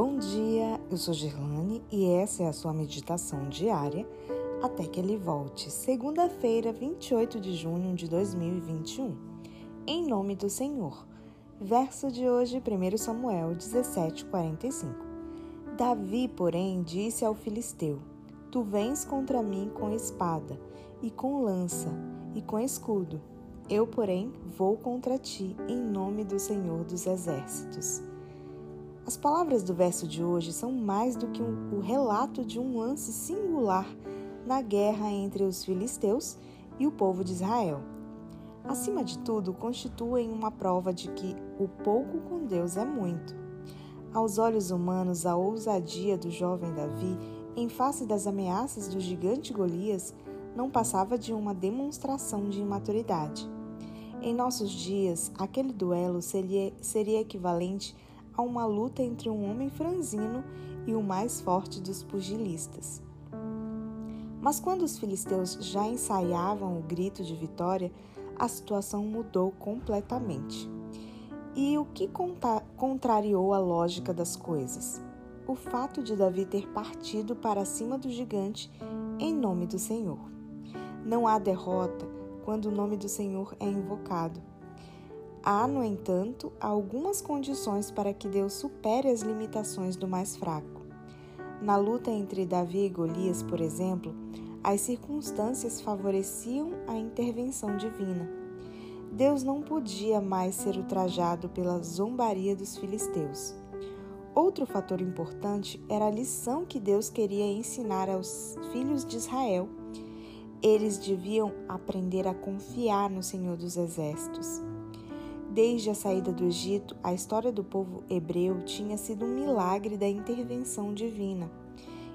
Bom dia, eu sou Gerlane e essa é a sua meditação diária até que ele volte. Segunda-feira, 28 de junho de 2021. Em nome do Senhor. Verso de hoje, 1 Samuel 17:45. Davi, porém, disse ao filisteu: Tu vens contra mim com espada e com lança e com escudo. Eu, porém, vou contra ti em nome do Senhor dos exércitos. As palavras do verso de hoje são mais do que um, o relato de um lance singular na guerra entre os filisteus e o povo de Israel. Acima de tudo, constituem uma prova de que o pouco com Deus é muito. Aos olhos humanos, a ousadia do jovem Davi, em face das ameaças do gigante Golias, não passava de uma demonstração de imaturidade. Em nossos dias, aquele duelo seria, seria equivalente a uma luta entre um homem franzino e o mais forte dos pugilistas. Mas quando os filisteus já ensaiavam o grito de vitória, a situação mudou completamente. E o que contrariou a lógica das coisas? O fato de Davi ter partido para cima do gigante em nome do Senhor. Não há derrota quando o nome do Senhor é invocado. Há, no entanto, algumas condições para que Deus supere as limitações do mais fraco. Na luta entre Davi e Golias, por exemplo, as circunstâncias favoreciam a intervenção divina. Deus não podia mais ser ultrajado pela zombaria dos filisteus. Outro fator importante era a lição que Deus queria ensinar aos filhos de Israel. Eles deviam aprender a confiar no Senhor dos Exércitos. Desde a saída do Egito, a história do povo hebreu tinha sido um milagre da intervenção divina.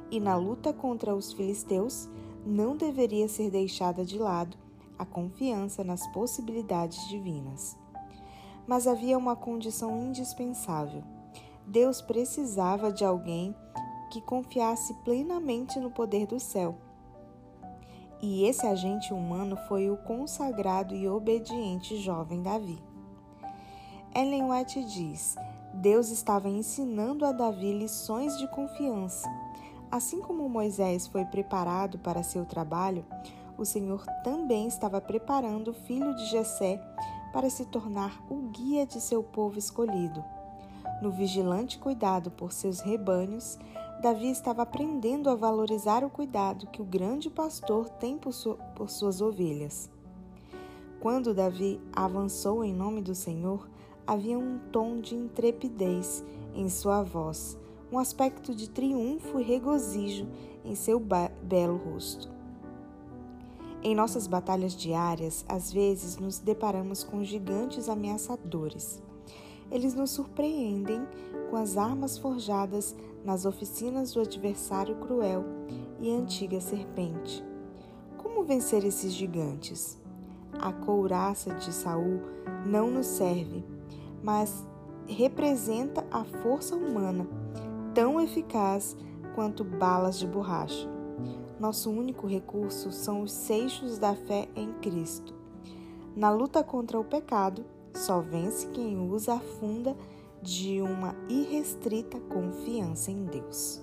E na luta contra os filisteus, não deveria ser deixada de lado a confiança nas possibilidades divinas. Mas havia uma condição indispensável. Deus precisava de alguém que confiasse plenamente no poder do céu. E esse agente humano foi o consagrado e obediente jovem Davi. Ellen White diz: Deus estava ensinando a Davi lições de confiança. Assim como Moisés foi preparado para seu trabalho, o Senhor também estava preparando o filho de Jessé para se tornar o guia de seu povo escolhido. No vigilante cuidado por seus rebanhos, Davi estava aprendendo a valorizar o cuidado que o grande pastor tem por, por suas ovelhas. Quando Davi avançou em nome do Senhor, havia um tom de intrepidez em sua voz, um aspecto de triunfo e regozijo em seu belo rosto. Em nossas batalhas diárias, às vezes nos deparamos com gigantes ameaçadores. Eles nos surpreendem com as armas forjadas nas oficinas do adversário cruel e antiga serpente. Como vencer esses gigantes? A couraça de Saul não nos serve mas representa a força humana, tão eficaz quanto balas de borracha. Nosso único recurso são os seixos da fé em Cristo. Na luta contra o pecado, só vence quem usa a funda de uma irrestrita confiança em Deus.